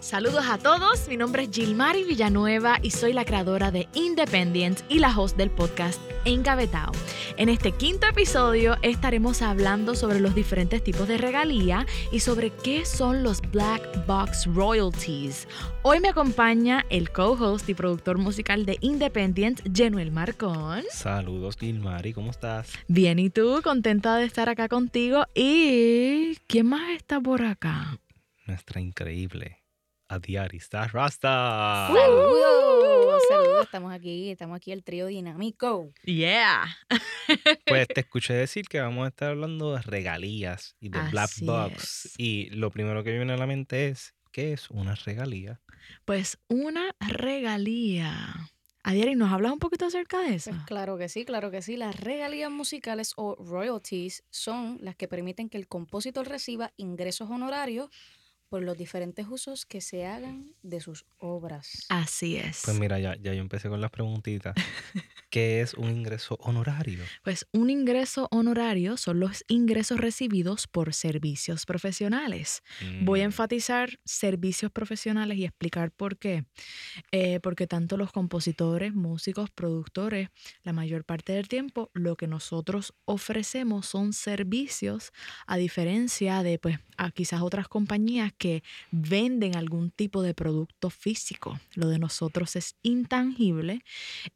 Saludos a todos, mi nombre es Gilmari Villanueva y soy la creadora de Independent y la host del podcast Engavetao. En este quinto episodio estaremos hablando sobre los diferentes tipos de regalía y sobre qué son los Black Box Royalties. Hoy me acompaña el co-host y productor musical de Independent, Genuel Marcón. Saludos Gilmari, ¿cómo estás? Bien, ¿y tú? Contenta de estar acá contigo. ¿Y quién más está por acá? Nuestra increíble Adiari, ¿estás Rasta? Saludos, saludos, estamos aquí, estamos aquí el trío dinámico. Yeah. Pues te escuché decir que vamos a estar hablando de regalías y de Black Box. es. Y lo primero que viene a la mente es, ¿qué es una regalía? Pues una regalía. Adiari, ¿nos hablas un poquito acerca de eso? Pues claro que sí, claro que sí. Las regalías musicales o royalties son las que permiten que el compositor reciba ingresos honorarios por los diferentes usos que se hagan de sus obras. Así es. Pues mira, ya, ya yo empecé con las preguntitas. ¿Qué es un ingreso honorario? Pues un ingreso honorario son los ingresos recibidos por servicios profesionales. Voy a Mm, enfatizar servicios profesionales y explicar por qué. Eh, porque tanto los compositores, músicos, productores, la mayor parte del tiempo, lo que nosotros ofrecemos son servicios, a diferencia de, pues, a quizás otras compañías que venden algún tipo de producto físico. Lo de nosotros es intangible.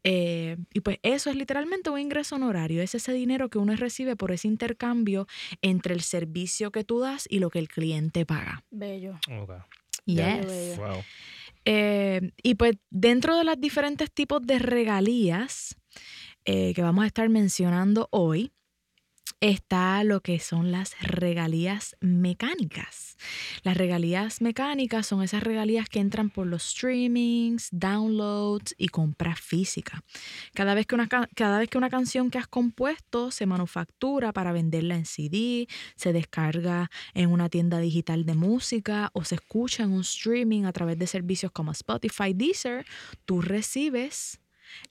eh, y pues eso es literalmente un ingreso honorario. Es ese dinero que uno recibe por ese intercambio entre el servicio que tú das y lo que el cliente paga. Bello. Yes. bello. Wow. Eh, y pues dentro de los diferentes tipos de regalías eh, que vamos a estar mencionando hoy, está lo que son las regalías mecánicas. Las regalías mecánicas son esas regalías que entran por los streamings, downloads y compras físicas. Cada vez que una, ca- cada vez que una canción que has compuesto se manufactura para venderla en CD, se descarga en una tienda digital de música o se escucha en un streaming a través de servicios como Spotify, Deezer, tú recibes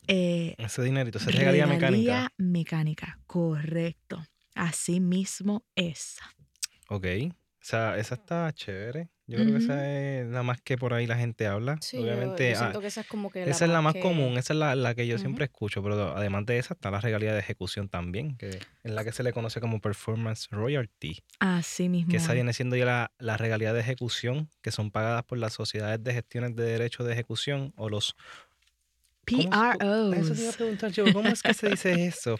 eh, Ese dinerito, esa regalía mecánica. regalía mecánica, correcto. Así mismo es. Ok. O sea, esa está chévere. Yo creo que esa es la más que por ahí la gente habla. Sí, Obviamente, yo, ah, siento que esa es como que esa es la más que- común, esa es la, la que yo siempre escucho, pero además de esa está la regalía de ejecución también, que es la que se le conoce como performance royalty, Así mismo. que esa es. viene siendo ya la, la regalía de ejecución, que son pagadas por las sociedades de gestiones de derechos de ejecución o los... ¿cómo se- PROs. Eso te iba a preguntar yo, ¿cómo es que se dice eso?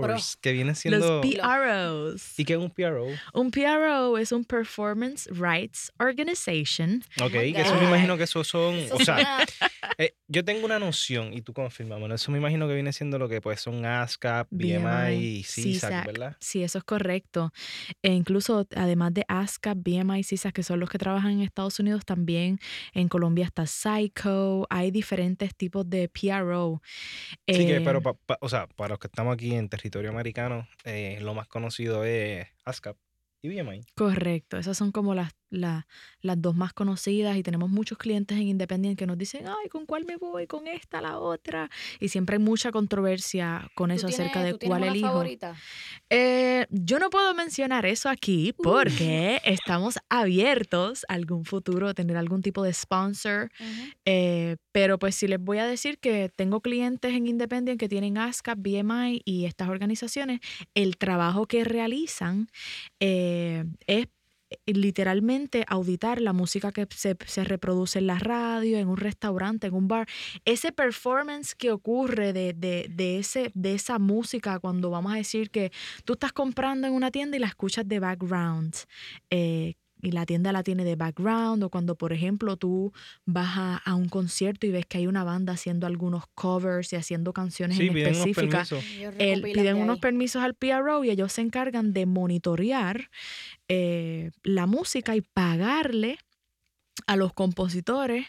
Pros. Que vienen siendo... Los PROs. ¿Y qué es un PRO? Un PRO es un Performance Rights Organization. Ok, que eso me imagino que eso son... Eso o sea, Eh, yo tengo una noción, y tú confirmame, eso me imagino que viene siendo lo que pues son ASCAP, BMI y CISAC, CSAC. ¿verdad? Sí, eso es correcto. E incluso, además de ASCAP, BMI y CISAC, que son los que trabajan en Estados Unidos, también en Colombia está Psycho. Hay diferentes tipos de PRO. Sí, que, Eh, pero, pa- pa- o sea, para los que estamos aquí en territorio americano, eh, lo más conocido es ASCAP y BMI. Correcto, esas son como las, la- las dos más conocidas y tenemos muchos clientes en Independiente que nos dicen, ay, ¿con cuál me voy? ¿Con esta, la otra? Y siempre hay mucha controversia con ¿Tú eso acerca de cuál elijo. favorita? Eh, yo no puedo mencionar eso aquí porque estamos abiertos a algún futuro a tener algún tipo de sponsor. Eh, pero pues sí les voy a decir que tengo clientes en Independent que tienen ASCAP, BMI y estas organizaciones. El trabajo que realizan eh, es literalmente auditar la música que se, se reproduce en la radio, en un restaurante, en un bar. Ese performance que ocurre de, de, de ese, de esa música cuando vamos a decir que tú estás comprando en una tienda y la escuchas de background. eh, y la tienda la tiene de background, o cuando, por ejemplo, tú vas a, a un concierto y ves que hay una banda haciendo algunos covers y haciendo canciones Sí, en piden unos específica el- recopilan piden de unos permisos al PRO y ellos se encargan de monitorear eh, la música y pagarle a los compositores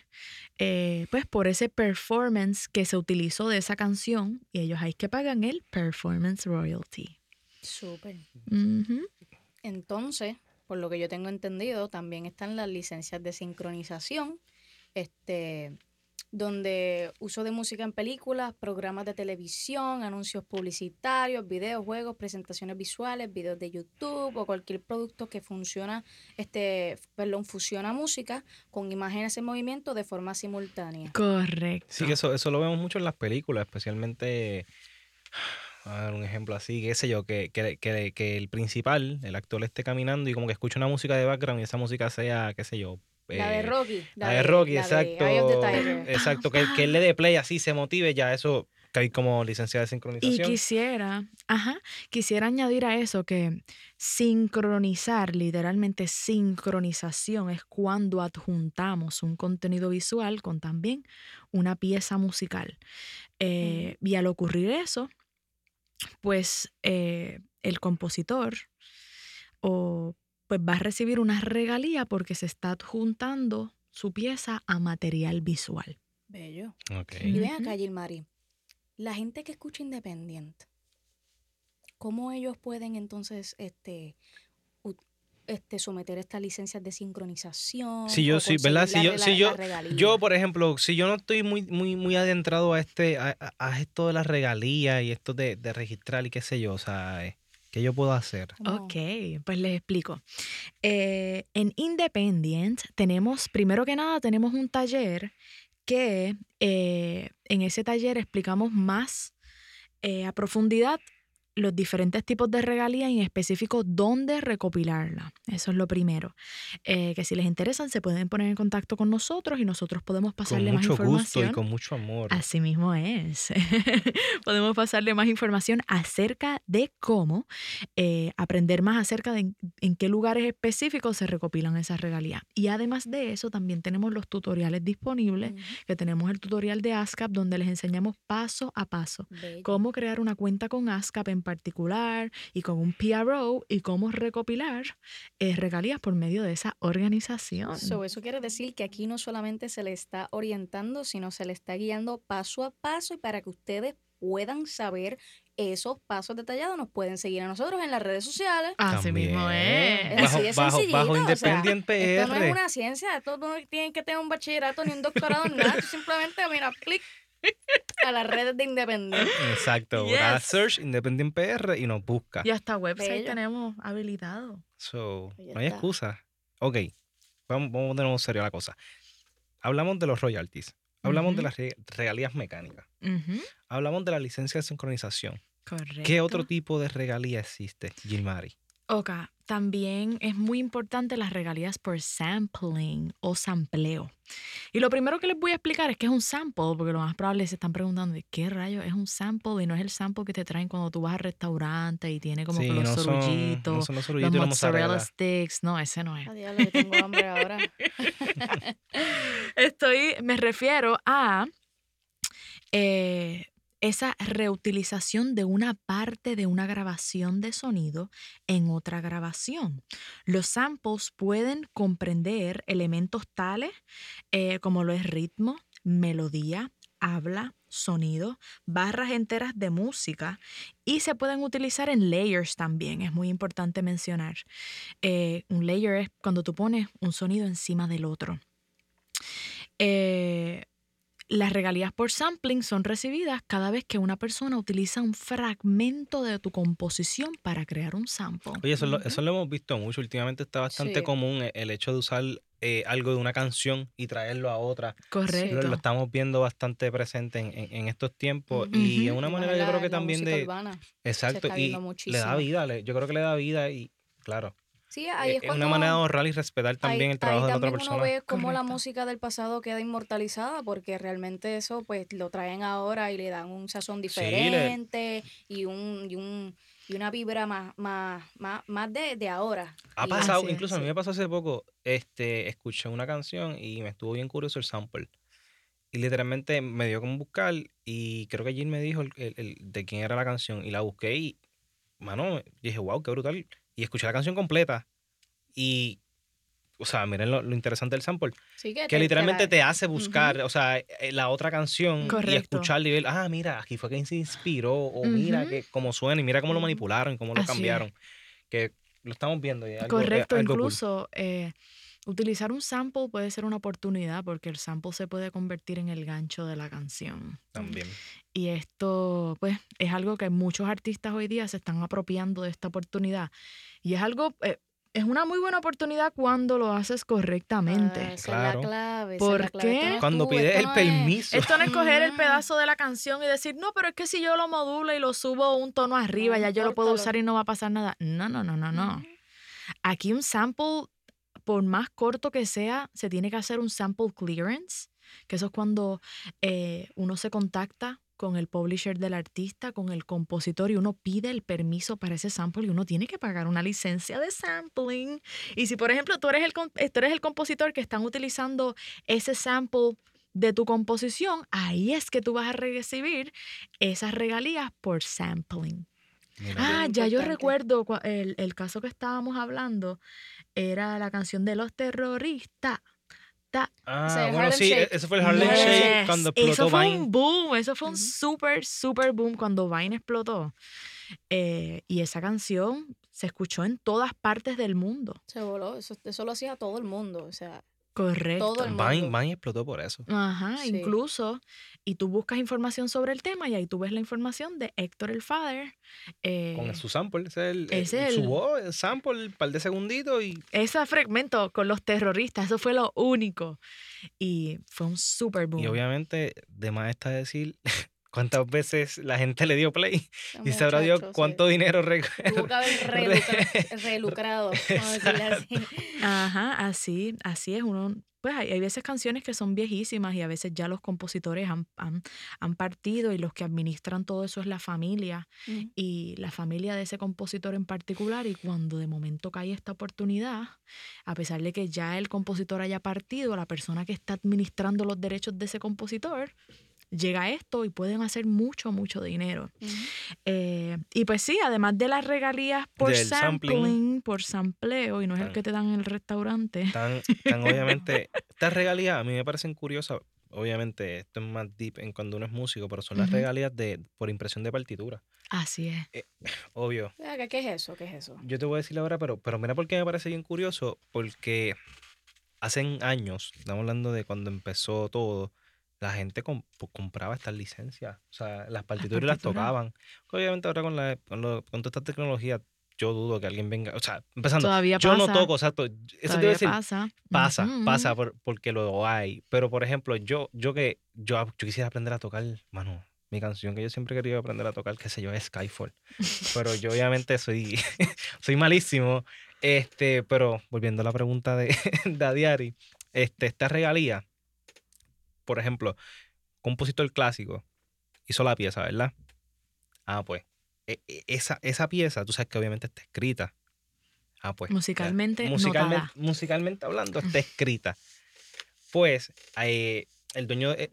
eh, pues por ese performance que se utilizó de esa canción y ellos ahí que pagan el performance royalty. Súper. Ujú. Entonces, por lo que yo tengo entendido, también están las licencias de sincronización, este, donde uso de música en películas, programas de televisión, anuncios publicitarios, videos, juegos, presentaciones visuales, videos de YouTube o cualquier producto que funciona, este, perdón, fusiona música con imágenes en movimiento de forma simultánea. Correcto. Sí, que eso, eso lo vemos mucho en las películas, especialmente, a ver, un ejemplo así, qué sé yo, que, que, que, que el principal, el actor esté caminando y como que escucha una música de background y esa música sea, qué sé yo. La de eh, Rocky. La, de Rocky, la exacto. Exacto, que, que él le dé play así, se motive, ya eso cae como licencia de Y sincronización. quisiera, ajá, quisiera añadir a eso que sincronizar, literalmente sincronización, es cuando adjuntamos un contenido visual con también una pieza musical. Eh, Y al ocurrir eso, pues eh, el compositor o, pues va a recibir una regalía porque se está adjuntando su pieza a material visual. Bello. Ok. Y ven acá, Gilmari, la gente que escucha independiente, ¿cómo ellos pueden entonces este, este, someter estas licencias de sincronización? Sí, yo sí, ¿verdad? la yo- yo-? Yo, por ejemplo, si yo no estoy muy, muy, muy adentrado a este, a, esto de las regalías y esto de, de registrar y qué sé yo, o sea, ¿qué yo puedo hacer? Ok, pues les explico. Eh, en Independent tenemos, primero que nada, tenemos un taller que eh, en ese taller explicamos más eh, a profundidad los diferentes tipos de regalías y en específico dónde recopilarla. Eso es lo primero. Eh, que si les interesan se pueden poner en contacto con nosotros y nosotros podemos Con pasarle más mucho información. gusto y con mucho amor. Así mismo es. Podemos pasarle más información acerca de cómo eh, aprender más acerca de en, en qué lugares específicos se recopilan esas regalías. Y además de eso, también tenemos los tutoriales disponibles, que tenemos el tutorial de ASCAP donde les enseñamos paso a paso bello. cómo crear una cuenta con ASCAP en particular y con un PRO y cómo recopilar eh, regalías por medio de esa organización. So, eso quiere decir que aquí no solamente se le está orientando, sino se le está guiando paso a paso y para que ustedes puedan saber esos pasos detallados, nos pueden seguir a nosotros en las redes sociales. Así mismo También. es. Bajo, Así de bajo, sencillito, bajo o sea, Esto no es una ciencia, esto no tienen que tener un bachillerato ni un doctorado, nada. Tú Simplemente, mira, clic a las redes de Independiente. Exacto. Yes. search Independent PR y nos busca. Y hasta website Bello. tenemos habilitado. So, Pues no hay excusa. Ok, vamos, vamos de nuevo serio a la cosa. Hablamos de los royalties. Hablamos de las re- regalías mecánicas. Hablamos de la licencia de sincronización. Correcto. ¿Qué otro tipo de regalía existe, Gilmari? Ok, también es muy importante las regalías por sampling o sampleo. Y lo primero que les voy a explicar es que es un sample, porque lo más probable es que se están preguntando qué rayos es un sample y no es el sample que te traen cuando tú vas al restaurante y tiene como Sí, que los no son, no sorullitos, son los sorullitos mozzarella mozzarella. sticks. No, ese no es. Que tengo hambre ahora. Estoy, me refiero a eh, esa reutilización de una parte de una grabación de sonido en otra grabación. Los samples pueden comprender elementos tales eh, como lo es ritmo, melodía, habla, sonido, barras enteras de música y se pueden utilizar en layers también, es muy importante mencionar. Eh, un layer es cuando tú pones un sonido encima del otro. Eh, las regalías por sampling son recibidas cada vez que una persona utiliza un fragmento de tu composición para crear un sample. Oye, eso, lo, Ujú. eso lo hemos visto mucho. Últimamente está bastante Sí. común e- el hecho de usar eh, algo de una canción y traerlo a otra. Correcto. Lo, lo estamos viendo bastante presente en, en- en estos tiempos. Y es una manera, yo creo que también de... urbana. Exacto, está y viendo le da muchísimo. vida. le- yo creo que le da vida y, claro, Sí, ahí eh, es es cuando... una manera de ahorrar y respetar también ahí, el trabajo ahí de la otra también persona. uno ve cómo la Correcto. música del pasado queda inmortalizada porque realmente eso pues lo traen ahora y le dan un sazón le- diferente y un y un y una vibra más más más, más de, de ahora. Ha Y- pasado, Así incluso a mí sí. me pasó hace poco, este, escuché una canción y me estuvo bien curioso el sample. Y literalmente me dio como buscar y creo que Jill me dijo el, el- el- de quién era la canción y la busqué y, mano, dije, wow, qué brutal. Y escuché la canción completa y, o sea, miren lo, lo interesante del sample, Sí, que te- literalmente te hace buscar, o sea, eh, la otra canción y Correcto. escucharla y ver, ah, mira, aquí fue que se inspiró o mira que cómo suena y mira cómo lo manipularon, cómo lo Así es. cambiaron. Que lo estamos viendo y algo, Correcto, algo cool. incluso eh, Utilizar un sample puede ser una oportunidad porque el sample se puede convertir en el gancho de la canción. También. Y esto, pues, es algo que muchos artistas hoy día se están apropiando de esta oportunidad. Y es algo, eh, es una muy buena oportunidad cuando lo haces correctamente. Ah, esa es Claro. la clave. ¿Por esa es la clave. qué? No Cuando tú, pides el no es- permiso. Esto no es coger el pedazo de la canción y decir, no, pero es que si yo lo modulo y lo subo un tono arriba, No, ya yo lo puedo usar y no va a pasar nada. No, no, no, no, no. Aquí un sample, por más corto que sea, se tiene que hacer un sample clearance, que eso es cuando eh, uno se contacta con el publisher del artista, con el compositor y uno pide el permiso para ese sample y uno tiene que pagar una licencia de sampling. Y si, por ejemplo, tú eres el, tú eres el compositor que están utilizando ese sample de tu composición, ahí es que tú vas a recibir esas regalías por sampling. Mira, Ah, ya yo recuerdo el, el caso que estábamos hablando, era la canción de los terroristas. Ta- Ah, Ese bueno, sí, Shake. ese fue el Harlem Yes. Shake cuando explotó Eso fue Vine. un boom, eso fue un Ujú. super, super boom cuando Vine explotó. Eh, y esa canción se escuchó en todas partes del mundo. Se voló. Eso, eso lo hacía todo el mundo. O sea, Correcto. Todo el Vine, mundo. Vine explotó por eso. Ajá, Sí. incluso. Y tú buscas información sobre el tema y ahí tú ves la información de Héctor el Father. eh, Con su sample, ese es el, ese el- su voz, el sample, un par de segunditos y ese fragmento con los terroristas, eso fue lo único. Y fue un super boom. Y obviamente, de más está decir cuántas veces la gente le dio play y sabrá Dios muchacho, sí. cuánto dinero re- relucra- relucrado, vamos a decirle así. Ajá, así, así es. Uno, pues hay, hay veces canciones que son viejísimas y a veces ya los compositores han, han, han partido y los que administran todo eso es la familia y la familia de ese compositor en particular. Y cuando de momento cae esta oportunidad, a pesar de que ya el compositor haya partido, la persona que está administrando los derechos de ese compositor, llega esto y pueden hacer mucho, mucho dinero. Eh, y pues sí, además de las regalías por Del sampling. sampling, por sampleo, y no es el que te dan en el restaurante. Tan, tan obviamente, estas regalías a mí me parecen curiosas. Obviamente, esto es más deep en cuando uno es músico, pero son las regalías de, por impresión de partitura. Así es. Obvio. Ven acá, ¿Qué es eso? ¿Qué es eso? Yo te voy a decir ahora, pero, pero mira por qué me parece bien curioso, porque hace años, estamos hablando de cuando empezó todo, la gente compraba estas licencias, o sea, las partituras las partituras. tocaban. Obviamente ahora con, la, con, lo- con toda esta tecnología, yo dudo que alguien venga, o sea, empezando, Todavía yo pasa. no toco, exacto, eso te todavía voy a decir, pasa. pasa, pasa por- porque lo hay, pero por ejemplo, yo, yo que, yo, yo quisiera aprender a tocar, mano, mi canción que yo siempre he querido aprender a tocar, qué sé yo, es Skyfall. Pero yo obviamente soy, soy malísimo. Este, pero volviendo a la pregunta de, de Adiari, este, esta regalía, por ejemplo, compositor clásico hizo la pieza, ¿verdad? Ah, pues, e- e- esa, esa pieza, tú sabes que obviamente está escrita. Ah, pues. Musicalmente musicalmente, musicalmente hablando, está escrita. Pues, eh, el dueño de...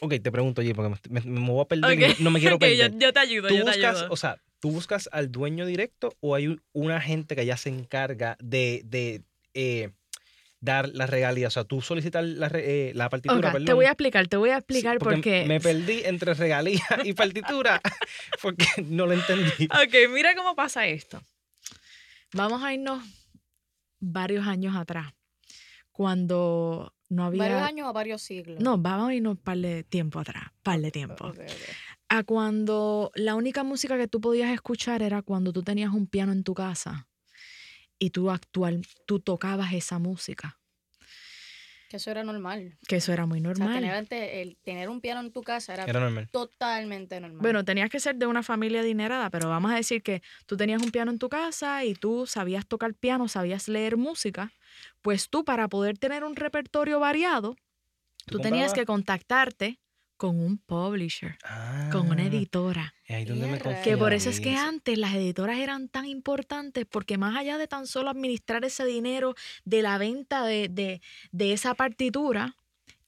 Ok, te pregunto, oye, porque me, me- me voy a perder y Ok, no, no me quiero ok, yo, perder. yo te ayudo, ¿Tú yo te ayudo. o sea, tú buscas al dueño directo o hay un- una gente que ya se encarga de, de eh, dar la regalía? O sea, tú solicitas la, eh, la partitura, Ok, perdón. te voy a explicar, te voy a Sí, explicar porque porque... Me perdí entre regalía y partitura porque no lo entendí. Ok, mira cómo pasa esto. Vamos a irnos varios años atrás, cuando no había... ¿Varios años o varios siglos? No, vamos a irnos un par de tiempo atrás, par de tiempo. A cuando la única música que tú podías escuchar era cuando tú tenías un piano en tu casa y tú actual, tú tocabas esa música, Que eso era normal. que eso era muy O sea, normal. tener, ante- el, tener un piano en tu casa era, Era normal. totalmente normal. Bueno, tenías que ser de una familia adinerada, pero vamos a decir que tú tenías un piano en tu casa y tú sabías tocar piano, sabías leer música, pues tú para poder tener un repertorio variado, tú tenías que contactarte con un publisher, con una Ah, editora. es ahí donde me. Que por eso es que antes las editoras eran tan importantes, porque más allá de tan solo administrar ese dinero de la venta de, de- de esa partitura,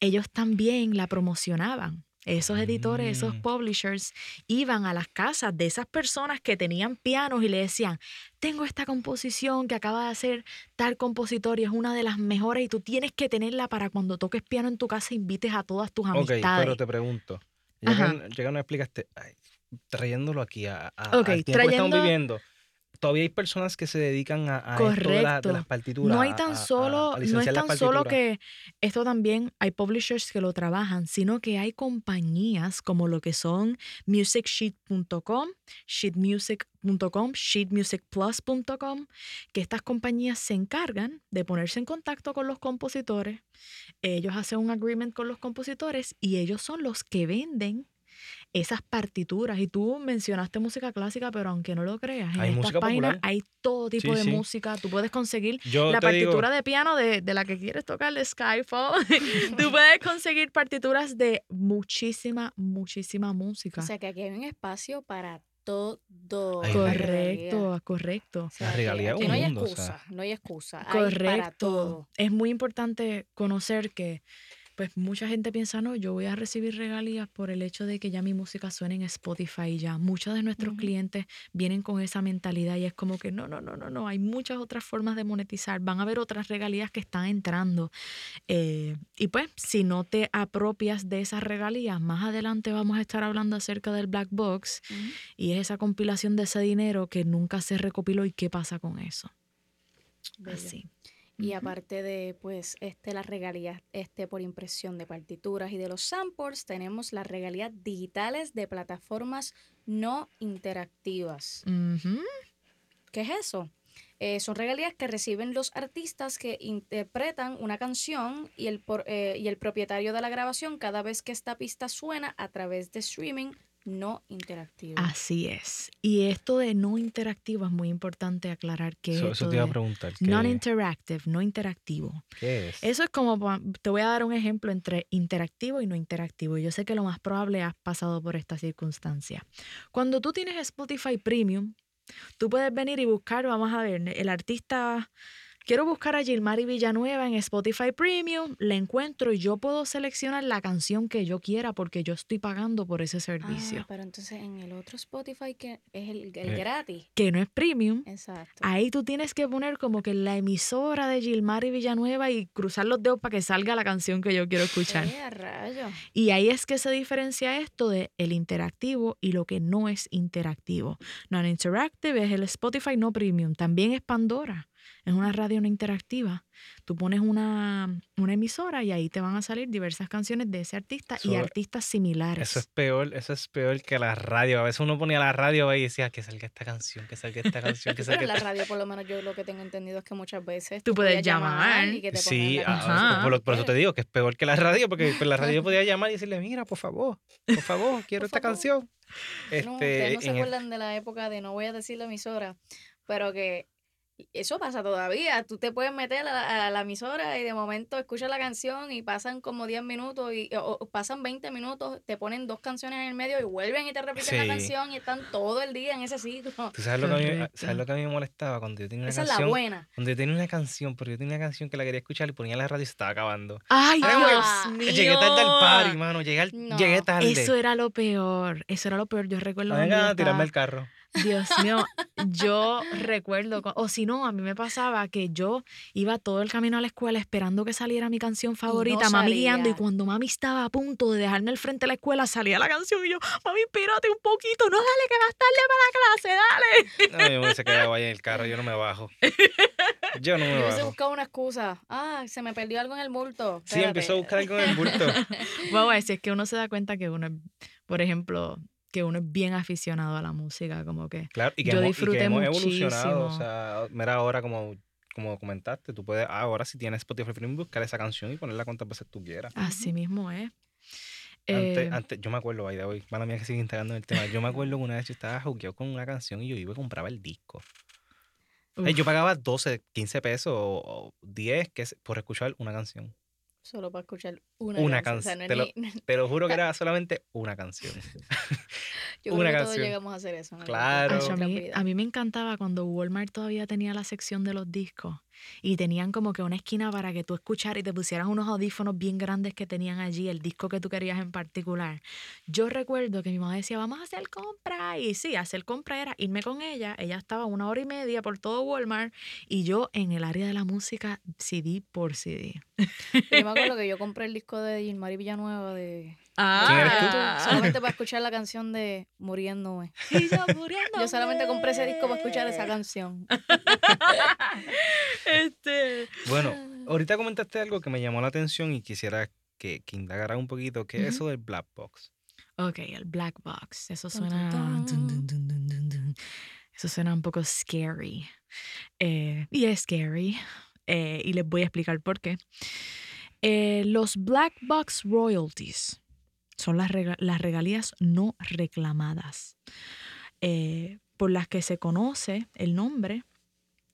ellos también la promocionaban. Esos editores, esos Mm. publishers, iban a las casas de esas personas que tenían pianos y le decían, tengo esta composición que acaba de hacer tal compositor y es una de las mejores y tú tienes que tenerla para cuando toques piano en tu casa invites a todas tus Ok, amistades. pero te pregunto. Ya nos explicaste, ay, trayéndolo aquí a, a- Ok, al tiempo que estamos viviendo, todavía hay personas que se dedican a, a esto de, la- de Correcto. las partituras. No hay a- tan a- a- solo, a no es tan solo que esto también hay publishers que lo trabajan, sino que hay compañías como lo que son musicsheet.com, sheetmusic.com, sheetmusicplus.com, que estas compañías se encargan de ponerse en contacto con los compositores. Ellos hacen un agreement con los compositores y ellos son los que venden esas partituras. Y tú mencionaste música clásica, pero aunque no lo creas, en Hay estas páginas popular. hay todo tipo Sí, de sí. música. Tú puedes conseguir Yo la digo- partitura de piano de, de la que quieres tocar, de Skyfall. Tú puedes conseguir partituras de muchísima, muchísima música. O sea que aquí hay un espacio para todo. Correcto, correcto. O sea, La regalía un no hay mundo, o excusa, sea. no hay excusa. Hay para Correcto. todo. Es muy importante conocer que pues mucha gente piensa, no, yo voy a recibir regalías por el hecho de que ya mi música suene en Spotify y ya. Muchos de nuestros clientes vienen con esa mentalidad y es como que no, no, no, no, no, hay muchas otras formas de monetizar, van a haber otras regalías que están entrando. Eh, y pues, si no te apropias de esas regalías, más adelante vamos a estar hablando acerca del Black Box y es esa compilación de ese dinero que nunca se recopiló y qué pasa con eso. Bello. Así. Y aparte de pues este las regalías este por impresión de partituras y de los samples, tenemos las regalías digitales de plataformas no interactivas. ¿Qué es eso? Eh, son regalías que reciben los artistas que interpretan una canción y el, por- eh, y el propietario de la grabación cada vez que esta pista suena a través de streaming no interactivo. Así es. Y esto de no interactivo es muy importante aclarar que Eso, es eso esto te iba a de preguntar. ¿qué, non-interactive, no interactivo. qué es? Eso es como, te voy a dar un ejemplo entre interactivo y no interactivo. Yo sé que lo más probable has pasado por esta circunstancia. Cuando tú tienes Spotify Premium, tú puedes venir y buscar, vamos a ver, el artista, quiero buscar a Gilmari Villanueva en Spotify Premium, le encuentro y yo puedo seleccionar la canción que yo quiera porque yo estoy pagando por ese servicio. Ah, pero entonces en el otro Spotify que es el, el Eh. gratis. Que no es premium, Exacto. Ahí tú tienes que poner como que la emisora de Gilmar y Villanueva y cruzar los dedos para que salga la canción que yo quiero escuchar. Eh, rayo. Y ahí es que se diferencia esto de el interactivo y lo que no es interactivo. Non-interactive es el Spotify no premium, también es Pandora. Es una radio no interactiva. Tú pones una, una emisora y ahí te van a salir diversas canciones de ese artista y artistas similares. Eso es peor, eso es peor que la radio. A veces uno ponía la radio y decía que salga esta canción, que salga esta canción, que Pero salga en la radio, por lo menos, yo lo que tengo entendido es que muchas veces Tú puedes llamar. y que te Sí, ah, Ajá. por, por eso te digo que es peor que la radio, porque pues, la radio podía llamar y decirle, mira, por favor, por favor, quiero Por esta favor. canción. No, Este, ustedes no se el- acuerdan de la época de no voy a decir la emisora, pero que eso pasa todavía. Tú te puedes meter a la, a la emisora y de momento escuchas la canción y pasan como 10 minutos y, o, o pasan 20 minutos, te ponen dos canciones en el medio y vuelven y te repiten la canción y están todo el día en ese sitio. ¿Tú sabes lo, que a mí, sabes lo que a mí me molestaba cuando yo tenía una Esa es la canción? buena. Cuando yo tenía una canción, pero yo tenía una canción que la quería escuchar y ponía la radio y se estaba acabando. ¡Ay, Era como Ah, Dios mío! Llegué tarde al party, mano. Llegué, al- No. llegué tarde. Eso era lo peor. Eso era lo peor. Yo recuerdo. Me cuando yo vengan a tirarme el carro. Dios mío, yo recuerdo, cu- o si no, a mí me pasaba que yo iba todo el camino a la escuela esperando que saliera mi canción favorita, mami guiando, y cuando mami estaba a punto de dejarme al frente de la escuela, salía la canción y yo, mami, espérate un poquito, no, dale, que vas tarde para la clase, dale. No, yo me hubiese quedado ahí en el carro, yo no me bajo. Yo no me Yo hubiese buscado una excusa. Ah, se me perdió algo en el bulto. Sí, empezó a buscar algo en el bulto. Bueno, si es que uno se da cuenta que uno, es, por ejemplo, que uno es bien aficionado a la música, como que... Claro, y que Yo hemos, y disfruté que hemos evolucionado. O muchísimo. sea, mira ahora como, como comentaste, tú puedes ahora si tienes Spotify Premium buscar esa canción y ponerla cuantas veces tú quieras. Así mismo es. Antes, Eh, antes, yo me acuerdo, by the way, mala mía que sigue integrando en el tema. Yo me acuerdo que una vez yo estaba jugueado con una canción y yo iba y compraba el disco. Uf. yo pagaba 12, 15 pesos o, o 10 que por escuchar una canción. Solo para escuchar una, Una canción. O sea, canción, no es te lo- ni- Te lo juro que era solamente una canción. Yo una creo que todos canción. llegamos a hacer eso. algún Claro. a, mí, a mí me encantaba cuando Walmart todavía tenía la sección de los discos y tenían como que una esquina para que tú escucharas y te pusieras unos audífonos bien grandes que tenían allí, el disco que tú querías en particular. Yo recuerdo que mi mamá decía, vamos a hacer compra. Y sí, hacer compra era irme con ella. Ella estaba una hora y media por todo Walmart y yo en el área de la música CD por CD. Yo me acuerdo que yo compré el disco de Gilmari Villanueva de ¿Quién eres tú? Ah. Solamente para escuchar la canción de Muriéndome. Y yo muriendo. Yo solamente compré ese disco para escuchar esa canción. Este. Bueno, ahorita comentaste algo que me llamó la atención y quisiera que, que indagara un poquito. ¿Qué es eso del black box? Ok, el black box. Eso suena. tun. dun, dun, dun, dun, dun, dun. Eso suena un poco scary. Eh, y es scary. eh, y les voy a explicar por qué. Eh, los black box royalties son las, rega- las regalías no reclamadas, eh, por las que se conoce el nombre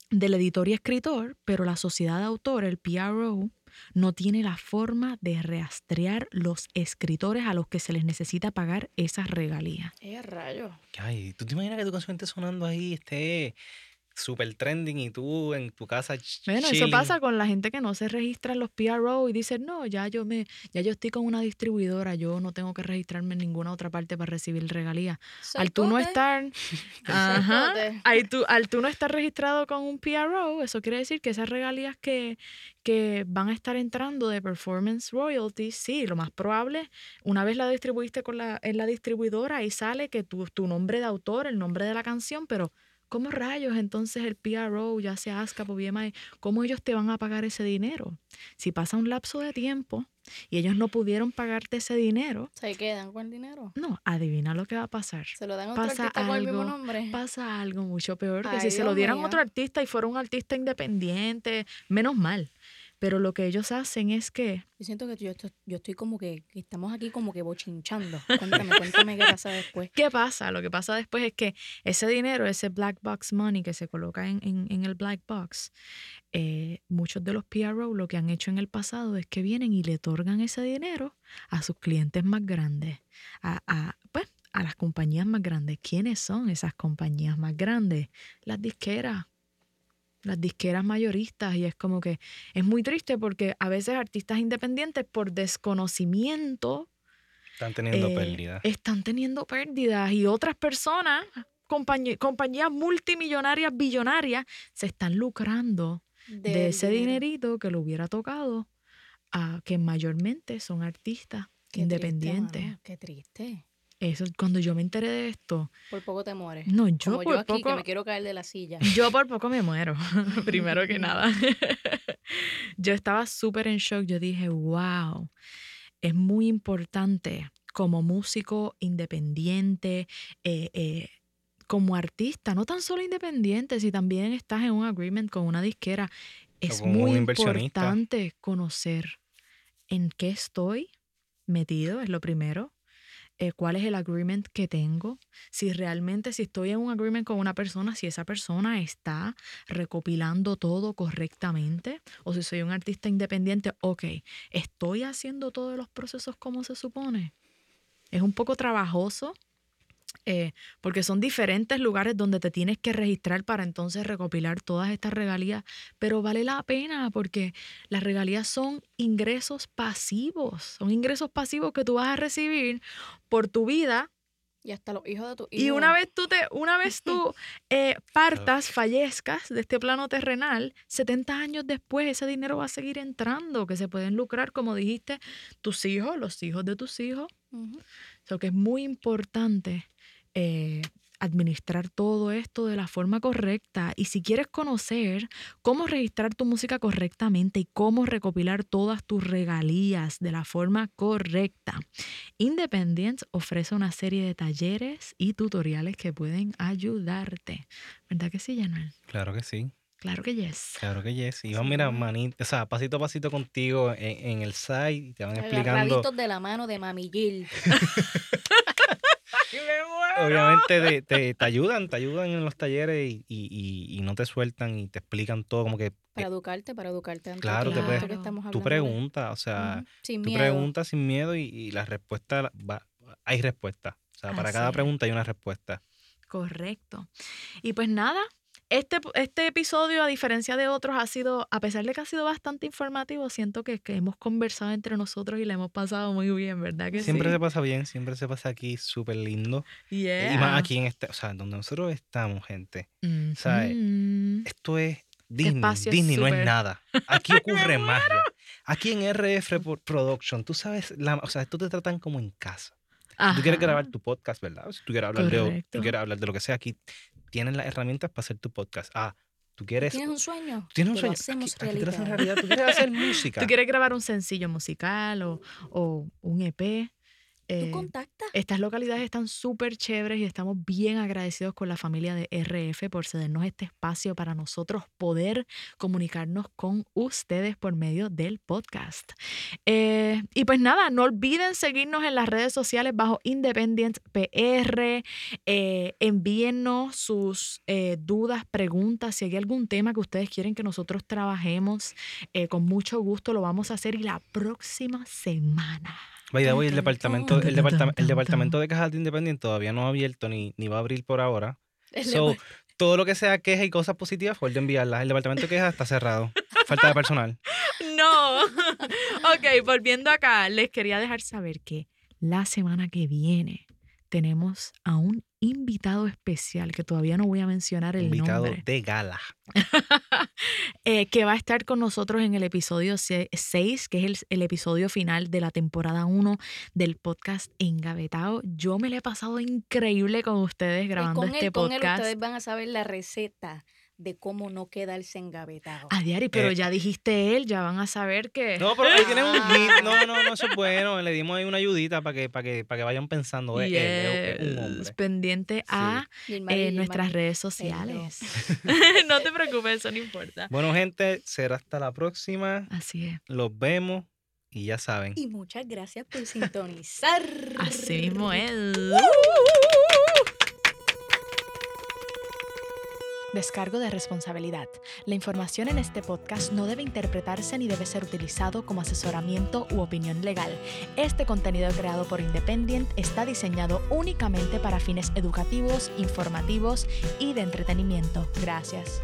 del editor y escritor, pero la sociedad de autor, el PRO, no tiene la forma de rastrear los escritores a los que se les necesita pagar esas regalías. ¡Eh, rayo! Ay, ¿tú te imaginas que tu canción esté sonando ahí, esté super trending y tú en tu casa Bueno, eso pasa con la gente que no se registra en los PRO y dice, no, ya yo me, ya yo estoy con una distribuidora, yo no tengo que registrarme en ninguna otra parte para recibir regalías. Al tú no estar, ajá, al tú, al tú no estar registrado con un PRO, eso quiere decir que esas regalías que, que van a estar entrando de performance royalties, sí, lo más probable, una vez la distribuiste con la, en la distribuidora, ahí sale que tu, tu nombre de autor, el nombre de la canción, pero ¿cómo rayos entonces el PRO, ya sea ASCAP o BMI, cómo ellos te van a pagar ese dinero? Si pasa un lapso de tiempo y ellos no pudieron pagarte ese dinero, ¿Se quedan con el dinero? no, adivina lo que va a pasar. ¿Se lo dan a otro Pasa artista con el mismo algo, nombre? Pasa algo mucho peor, que Ay, si se lo dieran a otro artista y fuera un artista independiente, menos mal. Pero lo que ellos hacen es que Yo siento que yo estoy, yo estoy como que, que estamos aquí como que bochinchando. Cuéntame, cuéntame qué pasa después. ¿Qué pasa? Lo que pasa después es que ese dinero, ese black box money que se coloca en, en- en el black box, eh, muchos de los PRO lo que han hecho en el pasado es que vienen y le otorgan ese dinero a sus clientes más grandes, a, a, pues, a las compañías más grandes. ¿Quiénes son esas compañías más grandes? Las disqueras. Las disqueras mayoristas y es como que es muy triste porque a veces artistas independientes por desconocimiento Están teniendo eh, pérdidas. Están teniendo pérdidas y otras personas, compañías multimillonarias, billonarias, se están lucrando de ese dinerito que le hubiera tocado a que mayormente son artistas Qué independientes. qué triste. Eso, cuando yo me enteré de esto, Por poco te mueres. no, yo Como por yo aquí poco, que me quiero caer de la silla. yo por poco me muero, primero que nada. yo estaba súper en shock. Yo dije, wow, es muy importante como músico independiente, eh, eh, como artista, no tan solo independiente, si también estás en un agreement con una disquera, es muy importante conocer en qué estoy metido, es lo primero. Eh, cuál es el agreement que tengo, si realmente, si estoy en un agreement con una persona, si esa persona está recopilando todo correctamente, o si soy un artista independiente, ok, estoy haciendo todos los procesos como se supone. Es un poco trabajoso. Eh, porque son diferentes lugares donde te tienes que registrar para entonces recopilar todas estas regalías, pero vale la pena porque las regalías son ingresos pasivos, son ingresos pasivos que tú vas a recibir por tu vida Y hasta los hijos de tu y hijo. una vez tú, te, una vez tú eh, partas, fallezcas de este plano terrenal, 70 años después ese dinero va a seguir entrando, que se pueden lucrar, como dijiste, tus hijos, los hijos de tus hijos. Ujú. So que es muy importante eh, administrar todo esto de la forma correcta. Y si quieres conocer cómo registrar tu música correctamente y cómo recopilar todas tus regalías de la forma correcta, Independence ofrece una serie de talleres y tutoriales que pueden ayudarte. ¿Verdad que sí, Januel? Claro que sí. Claro que yes. Claro que yes. Y Sí, van, mira, bueno. manito, o sea, pasito a pasito contigo en, en el site y te van explicando. Agarraditos de la mano de Mami Jill. Obviamente te, te- te ayudan, te ayudan en los talleres y, y- y- y no te sueltan y te explican todo como que Para educarte, para educarte. ante Claro, te esto puedes- que estamos tú preguntas, o sea. Sin tú preguntas sin miedo y, y la respuesta va- hay respuesta. O sea, para Así cada pregunta hay una respuesta. Correcto. Y pues nada, este, este episodio, a diferencia de otros, ha sido, a pesar de que ha sido bastante informativo, siento que, que hemos conversado entre nosotros y la hemos pasado muy bien, ¿verdad que Siempre sí? se pasa bien, siempre se pasa aquí súper lindo. Y Yeah. más aquí en este, o sea, donde nosotros estamos, gente. ¿sabes? Ujú. Esto es Disney. espacio es Disney no es nada. Aquí ocurre magia. Aquí en RF Pro- Production, tú sabes, la- o sea, esto te tratan como en casa. Tú quieres grabar tu podcast, ¿verdad? Si tú quieres hablar de, tú quieres hablar de lo que sea, aquí tienes las herramientas para hacer tu podcast. Ah, tú quieres... ¿Tienes un sueño? ¿Tienes un sueño? Hacemos hacen realidad. realidad. Tú quieres hacer música. ¿Tú quieres grabar un sencillo musical o, o un EP? Tú Eh, contacta. Estas localidades están súper chéveres y estamos bien agradecidos con la familia de RF por cedernos este espacio para nosotros poder comunicarnos con ustedes por medio del podcast. Eh, y pues nada, no olviden seguirnos en las redes sociales bajo Independent PR. Eh, envíennos sus eh, dudas, preguntas. Si hay algún tema que ustedes quieren que nosotros trabajemos, con mucho gusto lo vamos a hacer y la próxima semana. By the way, el departamento, el, el departamento de cajas de independiente todavía no ha abierto ni, ni va a abrir por ahora. So, todo lo que sea queja y cosas positivas, por de enviarlas. El departamento de quejas está cerrado. Falta de personal. No. ok, volviendo acá, les quería dejar saber que la semana que viene tenemos a un invitado especial que todavía no voy a mencionar el Invitado nombre, de gala. eh, que va a estar con nosotros en el episodio 6, que es el, el episodio final de la temporada 1 del podcast Engavetado. Yo me lo he pasado increíble con ustedes y grabando con este él, con él podcast. ustedes van a saber la receta de cómo no quedarse engavetado. A Diari, pero Eh, ya dijiste él, ya van a saber que... No, pero ahí tienen un hit. No, no, no, eso es bueno. Le dimos ahí una ayudita para que, para que, para que vayan pensando. Él, es un Yes, pendiente a eh, nuestras redes sociales. no te preocupes, eso no importa. Bueno, gente, será hasta la próxima. Así es. Los vemos y ya saben. Y muchas gracias por sintonizar. Así mismo es. Descargo de responsabilidad. La información en este podcast no debe interpretarse ni debe ser utilizado como asesoramiento u opinión legal. Este contenido creado por Independent está diseñado únicamente para fines educativos, informativos y de entretenimiento. Gracias.